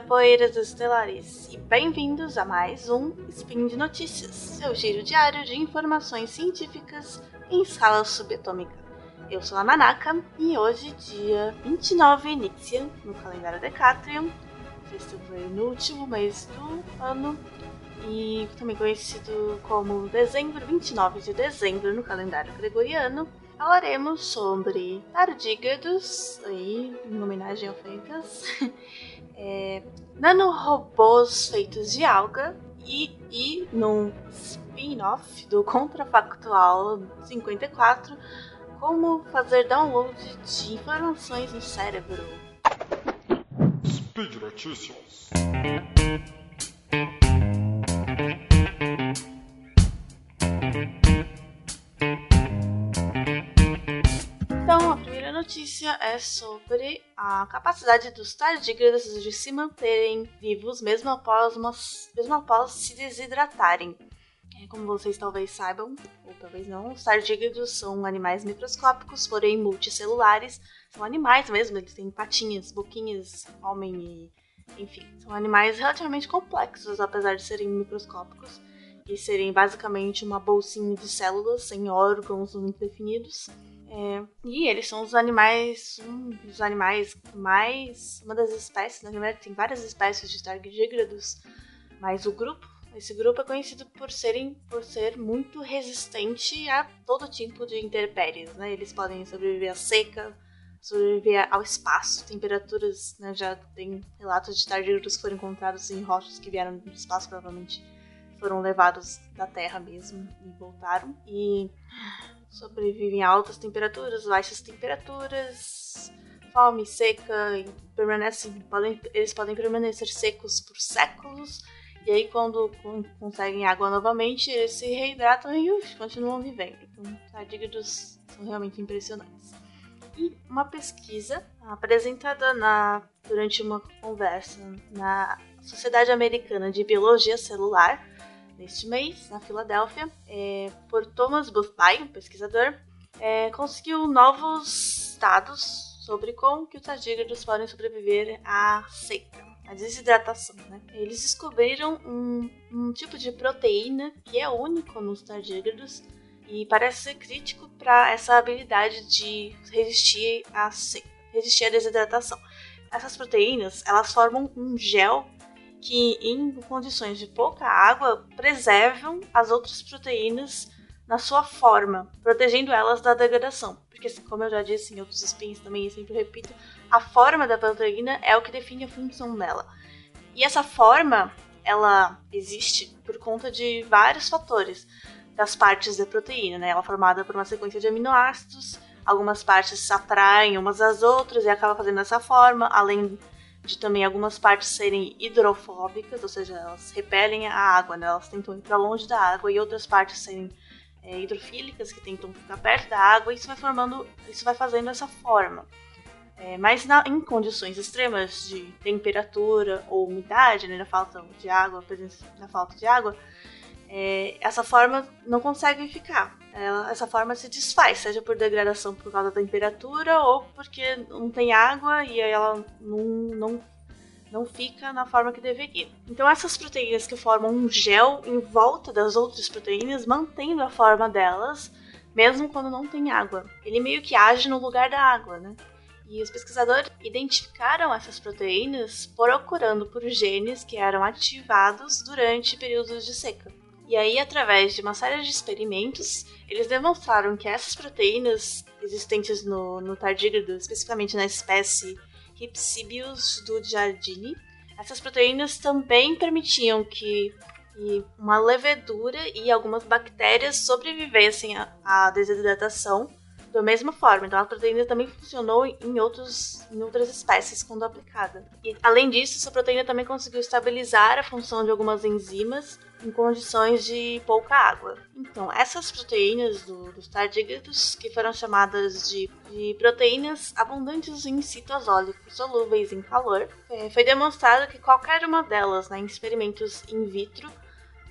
poeiras estelares, e bem-vindos a mais um Spin de Notícias, seu giro diário de informações científicas em escala subatômica. Eu sou a Nanaka e hoje, dia 29 Nixia, no calendário Decatrium, festival no último mês do ano, e também conhecido como dezembro, 29 de dezembro no calendário gregoriano, falaremos sobre tardígrados, aí, em homenagem ao Fencas, é, nanorobôs feitos de alga e, e num spin-off do Contrafactual 54, como fazer download de informações no cérebro. Speed Notícias. Notícia é sobre a capacidade dos tardígrados de se manterem vivos mesmo após, uma, mesmo após se desidratarem. É, como vocês talvez saibam, ou talvez não, os tardígrados são animais microscópicos, porém multicelulares. São animais mesmo, eles têm patinhas, boquinhas, homem e. Enfim, são animais relativamente complexos, apesar de serem microscópicos e serem basicamente uma bolsinha de células sem órgãos muito definidos. É, e eles são os animais, um dos animais mais. Uma das espécies, na verdade, tem várias espécies de tardigrados, mas o grupo, esse grupo é conhecido por serem por ser muito resistente a todo tipo de intempéries, né? Eles podem sobreviver à seca, sobreviver ao espaço, temperaturas, né? Já tem relatos de tardígrados que foram encontrados em rochas que vieram do espaço, provavelmente foram levados da Terra mesmo e voltaram. E sobrevivem a altas temperaturas, baixas temperaturas, fome, seca, e permanecem, podem, eles podem permanecer secos por séculos. E aí, quando conseguem água novamente, eles se reidratam e uf, continuam vivendo. Então, tardígrados são realmente impressionantes. E uma pesquisa apresentada na, durante uma conversa na Sociedade Americana de Biologia Celular neste mês, na Filadélfia, é, por Thomas Boothby, um pesquisador, é, conseguiu novos dados sobre como que os tardígrados podem sobreviver à seca, à desidratação. Né? Eles descobriram um, um tipo de proteína que é único nos tardígrados e parece ser crítico para essa habilidade de resistir à seca, resistir à desidratação. Essas proteínas, elas formam um gel que, em condições de pouca água, preservam as outras proteínas na sua forma, protegendo elas da degradação. Porque, como eu já disse em outros spins também, sempre repito, a forma da proteína é o que define a função dela. E essa forma, ela existe por conta de vários fatores das partes da proteína, né? Ela é formada por uma sequência de aminoácidos, algumas partes se atraem umas às outras e acaba fazendo essa forma, além de também algumas partes serem hidrofóbicas, ou seja, elas repelem a água, né? elas tentam ir para longe da água, e outras partes serem é, hidrofílicas, que tentam ficar perto da água, e isso vai formando, isso vai fazendo essa forma. É, mas na, em condições extremas de temperatura ou umidade, né, na falta de água, na falta de água, é, essa forma não consegue ficar. Ela, essa forma se desfaz, seja por degradação por causa da temperatura ou porque não tem água e aí ela não, não, não fica na forma que deveria. Então essas proteínas que formam um gel em volta das outras proteínas, mantendo a forma delas, mesmo quando não tem água. Ele meio que age no lugar da água, né? E os pesquisadores identificaram essas proteínas procurando por genes que eram ativados durante períodos de seca. E aí, através de uma série de experimentos, eles demonstraram que essas proteínas existentes no, no tardígrado, especificamente na espécie Hypsibius do Giardini, essas proteínas também permitiam que uma levedura e algumas bactérias sobrevivessem à desidratação da mesma forma. Então a proteína também funcionou em, outros, em outras espécies quando aplicada. E além disso, essa proteína também conseguiu estabilizar a função de algumas enzimas em condições de pouca água. Então, essas proteínas do, dos tardígrados, que foram chamadas de, de, proteínas abundantes em citosólicos solúveis em calor, é, foi demonstrado que qualquer uma delas, né, em experimentos in vitro,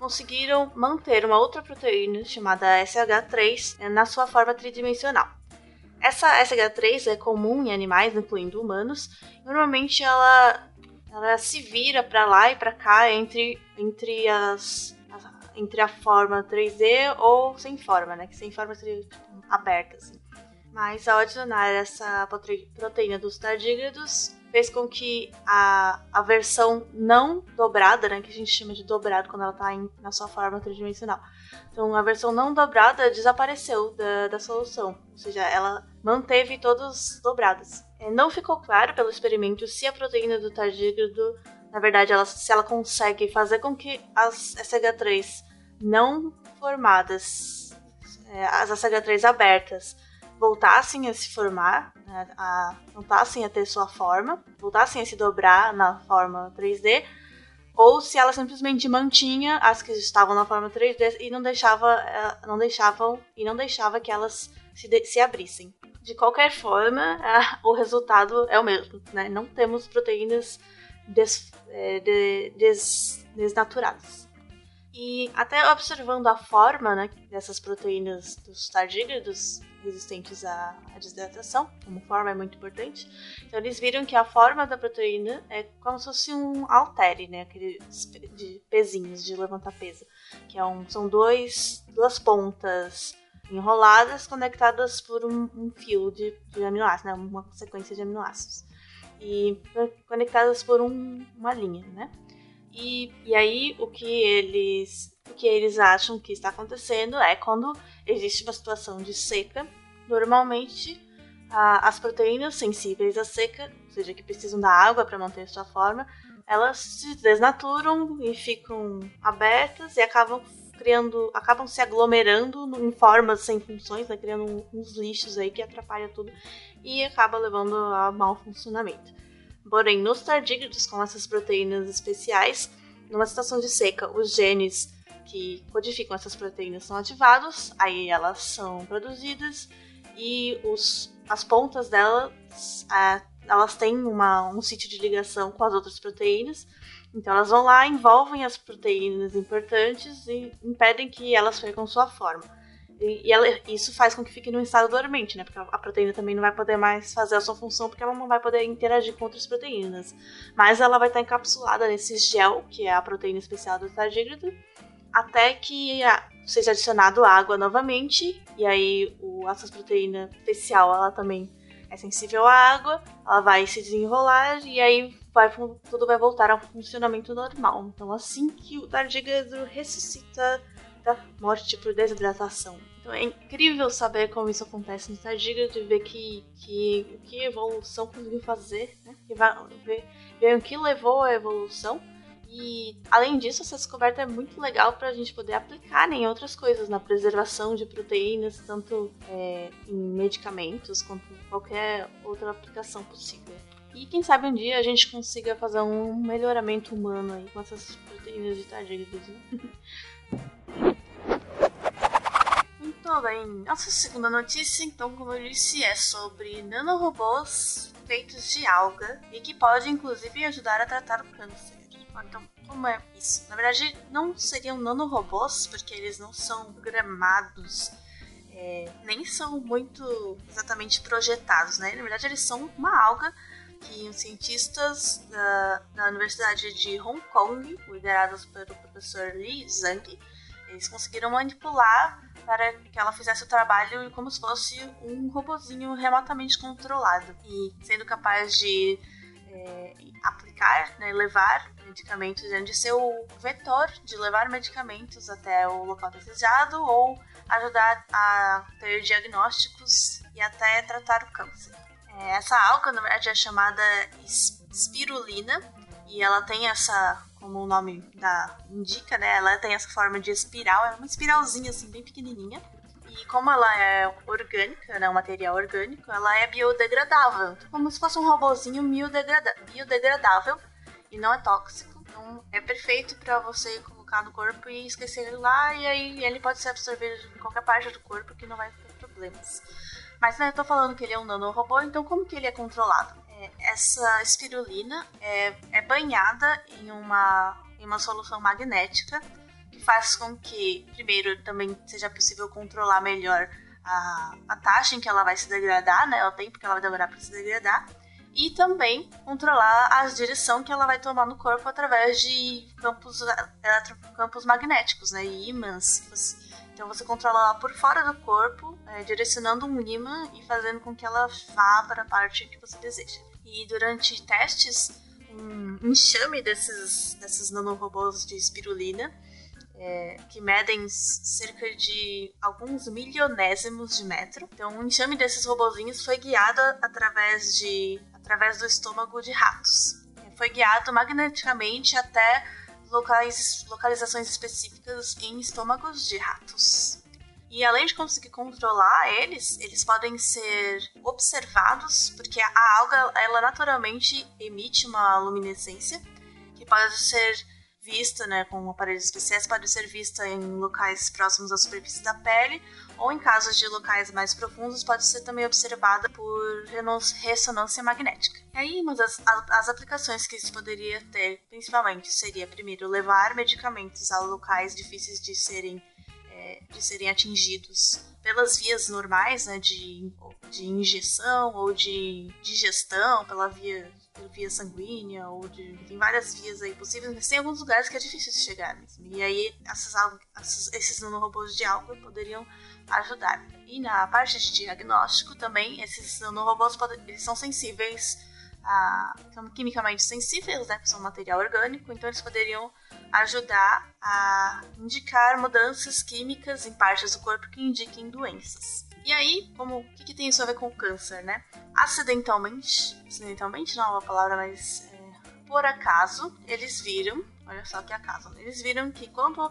conseguiram manter uma outra proteína chamada SH3 né, na sua forma tridimensional. Essa SH3 é comum em animais, incluindo humanos. Normalmente ela ela se vira para lá e para cá entre, entre as, entre a forma 3D ou sem forma, né? Que sem forma seria tipo, aberta, assim. Mas ao adicionar essa proteína dos tardígrados, fez com que a, a versão não dobrada, né, que a gente chama de dobrado quando ela está na sua forma tridimensional. Então a versão não dobrada desapareceu da, da solução, ou seja, ela manteve todos dobrados. É, não ficou claro pelo experimento se a proteína do tardígrado, na verdade, ela, se ela consegue fazer com que as SH3 não formadas, é, as SH3 abertas, voltassem a se formar, né, a, voltassem a ter sua forma, voltassem a se dobrar na forma 3D, ou se ela simplesmente mantinha as que estavam na forma 3D e não deixava, eh, não deixavam e não deixava que elas se, de, se abrissem. De qualquer forma, o resultado é o mesmo, né? Não temos proteínas des, é, de, des, desnaturadas. E até observando a forma né, dessas proteínas dos tardígrados, resistentes à, à desidratação, como forma é muito importante. Então eles viram que a forma da proteína é como se fosse um haltere, né, aquele de pezinhos de levantar peso, que é um, são dois, duas pontas enroladas conectadas por um, um fio de, de aminoácidos, né, uma sequência de aminoácidos e conectadas por um, uma linha, né? E, e aí o que eles o que eles acham que está acontecendo é quando existe uma situação de seca, normalmente a, as proteínas sensíveis à seca, ou seja, que precisam da água para manter sua forma, elas se desnaturam e ficam abertas e acabam criando, acabam se aglomerando em formas sem funções, né, criando uns lixos aí que atrapalham tudo e acaba levando a mau funcionamento. Porém, nos tardígrados com essas proteínas especiais, numa situação de seca, os genes que codificam essas proteínas são ativados, aí elas são produzidas e os, as pontas delas é, elas têm uma, um sítio de ligação com as outras proteínas. Então elas vão lá, envolvem as proteínas importantes e impedem que elas percam sua forma. E, ela, isso faz com que fique num estado dormente, né? Porque a proteína também não vai poder mais fazer a sua função porque ela não vai poder interagir com outras proteínas. Mas ela vai estar encapsulada nesse gel, que é a proteína especial do tardígrado, até que seja adicionado água novamente, e aí o, essa proteína especial ela também é sensível à água, ela vai se desenrolar e aí vai, tudo vai voltar ao funcionamento normal. Então assim que o tardígrado ressuscita da morte por desidratação. Então é incrível saber como isso acontece no tardígrado e ver que, que, que evolução conseguiu fazer, né? Vai, ver, ver o que levou à evolução e, além disso, essa descoberta é muito legal para a gente poder aplicar em outras coisas, na preservação de proteínas, tanto é, em medicamentos quanto em qualquer outra aplicação possível. E quem sabe um dia a gente consiga fazer um melhoramento humano aí com essas proteínas de tardígrados, né? Muito bem, nossa segunda notícia, então, como eu disse, é sobre nanorobôs feitos de alga e que pode inclusive ajudar a tratar o câncer. Então, como é isso? Na verdade, não seriam nanorobôs, porque eles não são programados, é, nem são muito exatamente projetados, né? Na verdade, eles são uma alga que os cientistas da, da Universidade de Hong Kong, liderados pelo professor Li Zhang, eles conseguiram manipular para que ela fizesse o trabalho como se fosse um robozinho remotamente controlado e sendo capaz de é, aplicar, né, levar medicamentos, de ser o vetor de levar medicamentos até o local desejado ou ajudar a ter diagnósticos e até tratar o câncer. É, essa alga, na verdade, é chamada espirulina e ela tem essa, como o nome da indica, né? Ela tem essa forma de espiral, é uma espiralzinha assim bem pequenininha. E como ela é orgânica, né, um material orgânico, ela é biodegradável. Como se fosse um robozinho biodegradável e não é tóxico. Então é perfeito para você colocar no corpo e esquecer ele lá, e aí ele pode ser absorvido em qualquer parte do corpo que não vai ter problemas. Mas né, eu tô falando que ele é um nanorobô, então como que ele é controlado? É, essa espirulina é, é banhada em uma, em uma solução magnética que faz com que, primeiro, também seja possível controlar melhor a, a taxa em que ela vai se degradar, né, o tempo que ela vai demorar para se degradar, e também controlar a direção que ela vai tomar no corpo através de campos, campos magnéticos, né, e ímãs. Então você controla ela por fora do corpo, é, direcionando um ímã e fazendo com que ela vá para a parte que você deseja. E durante testes, um enxame desses, desses nanorobôs de espirulina é, que medem cerca de alguns milionésimos de metro. Então, um enxame desses robozinhos foi guiado através, de, através do estômago de ratos. Foi guiado magneticamente até locais, localizações específicas em estômagos de ratos. E além de conseguir controlar eles, eles podem ser observados, porque a alga, ela naturalmente emite uma luminescência que pode ser vista, né, com aparelhos especiais, pode ser vista em locais próximos à superfície da pele, ou em casos de locais mais profundos, pode ser também observada por ressonância magnética. E aí, uma das as aplicações que isso poderia ter, principalmente, seria, primeiro, levar medicamentos a locais difíceis de serem, de serem atingidos pelas vias normais, né, de, de injeção ou de digestão, pela via por via sanguínea ou de. Tem várias vias aí possíveis, mas tem alguns lugares que é difícil de chegar mesmo. E aí essas, essas, esses nanorobôs de álcool poderiam ajudar. E na parte de diagnóstico também, esses nanorobôs eles são sensíveis a. são quimicamente sensíveis, né? São material orgânico, então eles poderiam ajudar a indicar mudanças químicas em partes do corpo que indiquem doenças. E aí, como o que, que, tem isso a ver com o câncer, né? Acidentalmente, acidentalmente não é uma palavra, mas é, por acaso, eles viram, olha só que acaso, eles viram que quando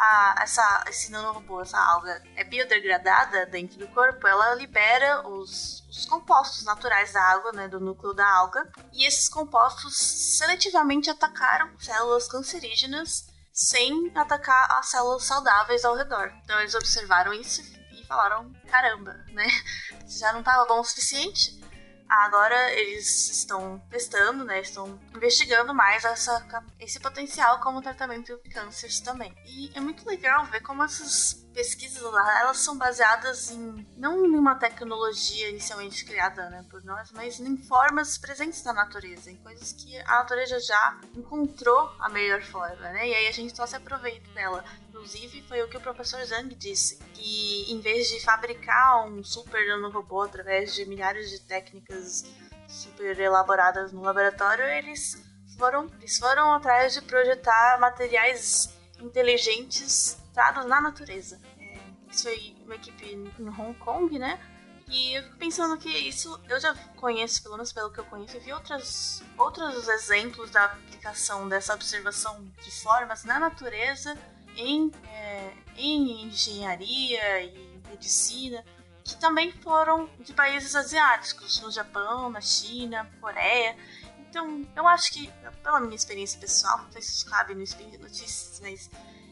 a, essa, esse nanorobô, essa alga, é biodegradada dentro do corpo, ela libera os, os compostos naturais da água, né, do núcleo da alga, e esses compostos seletivamente atacaram células cancerígenas sem atacar as células saudáveis ao redor. Então eles observaram isso falaram: caramba, né? Já não estava bom o suficiente. Agora eles estão testando, né? Estão investigando mais essa, esse potencial como tratamento de cânceres também. E é muito legal ver como essas pesquisas lá, elas são baseadas em não em uma tecnologia inicialmente criada né, por nós, mas em formas presentes na natureza, em coisas que a natureza já encontrou a melhor forma, né? E aí a gente só se aproveita dela. Inclusive, foi o que o professor Zhang disse, que em vez de fabricar um super nanorobô através de milhares de técnicas super elaboradas no laboratório, eles foram, eles foram atrás de projetar materiais inteligentes dados na natureza. É, isso foi uma equipe em Hong Kong, né? E eu fico pensando que isso eu já conheço, pelo menos pelo que eu conheço, eu vi outras, outros exemplos da aplicação dessa observação de formas na natureza em, é, em engenharia e medicina, que também foram de países asiáticos, no Japão, na China, Coreia. Então, eu acho que, pela minha experiência pessoal, não sei se isso cabe no de Notícias, mas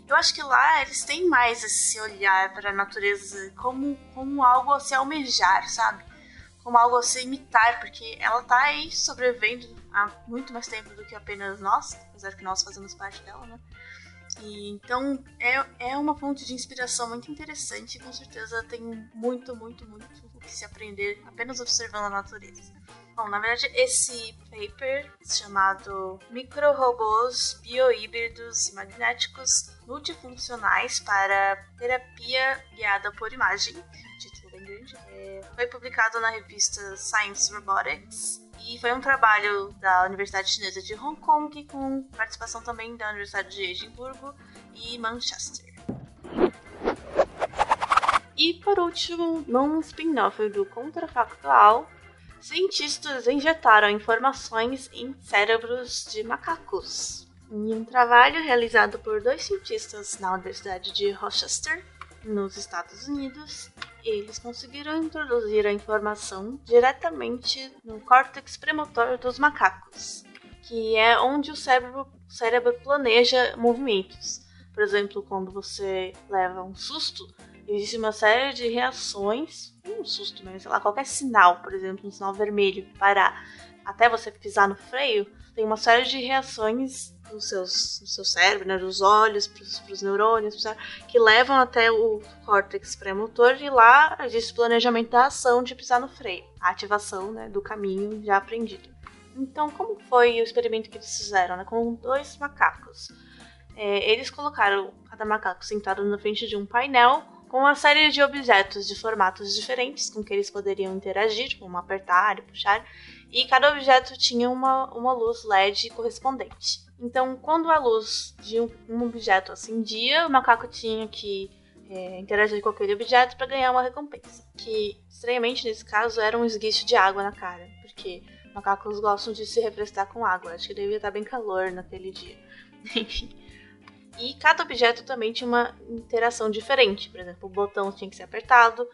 eu acho que lá eles têm mais esse olhar para a natureza como, como algo a se almejar, sabe? Como algo a se imitar, porque ela tá aí sobrevivendo há muito mais tempo do que apenas nós, apesar que nós fazemos parte dela, né? Então é, é uma fonte de inspiração muito interessante e com certeza tem muito, muito, muito o que se aprender apenas observando a natureza. Bom, na verdade, esse paper chamado Microrobôs biohíbridos e magnéticos multifuncionais para terapia guiada por imagem, título bem grande, é, foi publicado na revista Science Robotics e foi um trabalho da Universidade Chinesa de Hong Kong com participação também da Universidade de Edimburgo e Manchester. E por último, num spin-off do Contrafactual, cientistas injetaram informações em cérebros de macacos. Em um trabalho realizado por dois cientistas na Universidade de Rochester, nos Estados Unidos, eles conseguiram introduzir a informação diretamente no córtex premotor dos macacos, que é onde o cérebro, o cérebro planeja movimentos. Por exemplo, quando você leva um susto, existe uma série de reações, um susto mesmo, sei lá, qualquer sinal, por exemplo, um sinal vermelho, parar, até você pisar no freio, tem uma série de reações no, seus, no seu cérebro, né, dos olhos, para os neurônios, que levam até o córtex pré-motor e lá existe o planejamento da ação de pisar no freio, a ativação né, do caminho já aprendido. Então, como foi o experimento que eles fizeram? Né, com dois macacos. É, eles colocaram cada macaco sentado na frente de um painel com uma série de objetos de formatos diferentes com que eles poderiam interagir, como apertar e puxar, e cada objeto tinha uma, uma luz LED correspondente. Então, quando a luz de um, objeto acendia, o macaco tinha que é, interagir com aquele objeto para ganhar uma recompensa. Que, estranhamente, nesse caso, era um esguicho de água na cara, porque macacos gostam de se refrescar com água. Acho que devia estar bem calor naquele dia. Enfim. E cada objeto também tinha uma interação diferente. Por exemplo, o botão tinha que ser apertado,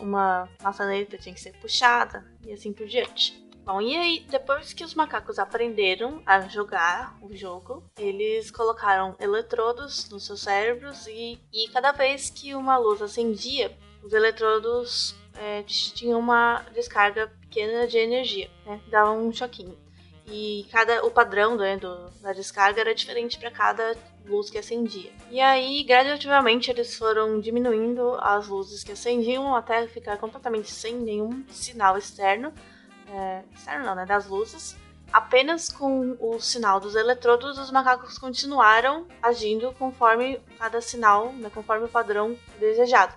uma maçaneta tinha que ser puxada e assim por diante. Bom, e aí, depois que os macacos aprenderam a jogar o jogo, eles colocaram eletrodos nos seus cérebros e, e cada vez que uma luz acendia, os eletrodos é, tinham uma descarga pequena de energia, né? Dava um choquinho. E cada o padrão né, do, da descarga era diferente para cada luz que acendia. E aí, gradativamente, eles foram diminuindo as luzes que acendiam até ficar completamente sem nenhum sinal externo é, externo não, né, das luzes, apenas com o sinal dos eletrodos, os macacos continuaram agindo conforme cada sinal, né, conforme o padrão desejado.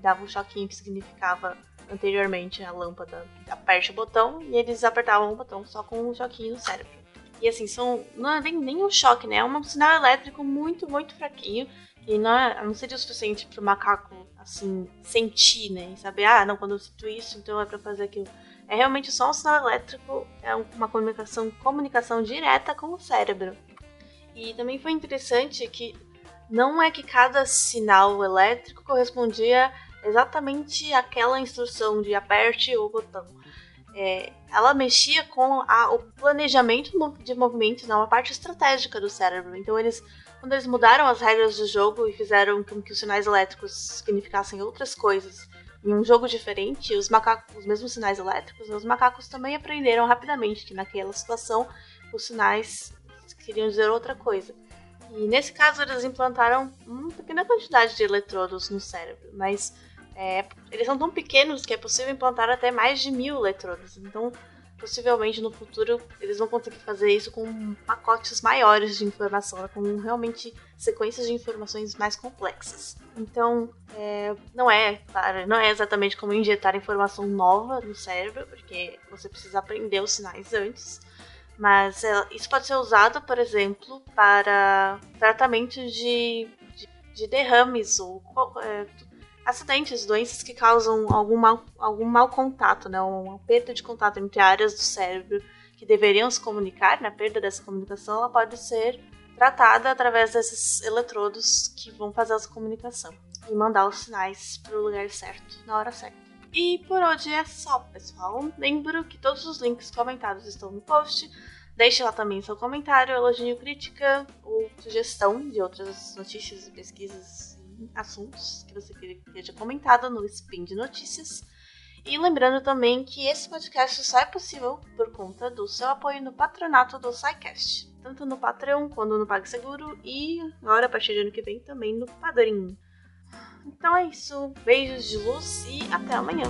Dava um choquinho que significava anteriormente a lâmpada aperte o botão e eles apertavam o botão só com um choquinho no cérebro. E assim, são, não é nem, um choque, né? É um sinal elétrico muito, muito fraquinho. E não, é, não seria o suficiente para o macaco, assim, sentir, né? E saber, ah, não, quando eu sinto isso, então é para fazer aquilo. É realmente só um sinal elétrico, é uma comunicação, comunicação direta com o cérebro. E também foi interessante que não é que cada sinal elétrico correspondia exatamente àquela instrução de aperte o botão. É, ela mexia com a, o planejamento de movimentos, não, a parte estratégica do cérebro. Então eles, quando eles mudaram as regras do jogo e fizeram com que os sinais elétricos significassem outras coisas em um jogo diferente, os macacos, os mesmos sinais elétricos, os macacos também aprenderam rapidamente que naquela situação os sinais queriam dizer outra coisa. E nesse caso eles implantaram uma pequena quantidade de eletrodos no cérebro, mas é, eles são tão pequenos que é possível implantar até mais de mil eletrodos. Então possivelmente no futuro eles vão conseguir fazer isso com pacotes maiores de informação, com realmente sequências de informações mais complexas. Então, é, não é, claro, não é exatamente como injetar informação nova no cérebro, porque você precisa aprender os sinais antes. Mas é, isso pode ser usado, por exemplo, para tratamento de, de, de derrames ou é, acidentes, doenças que causam algum mal, algum mau contato, né? uma perda de contato entre áreas do cérebro que deveriam se comunicar, né? perda dessa comunicação, ela pode ser tratada através desses eletrodos que vão fazer essa comunicação e mandar os sinais para o lugar certo, na hora certa. E por hoje é só, pessoal. Lembro que todos os links comentados estão no post. Deixe lá também seu comentário, elogio, crítica ou sugestão de outras notícias e pesquisas assuntos que você queria que seja comentado no Spin de Notícias. E lembrando também que esse podcast só é possível por conta do seu apoio no patronato do SciCast, tanto no Patreon quanto no PagSeguro e agora, a partir do ano que vem, também no Padrim. Então é isso, beijos de luz e até amanhã!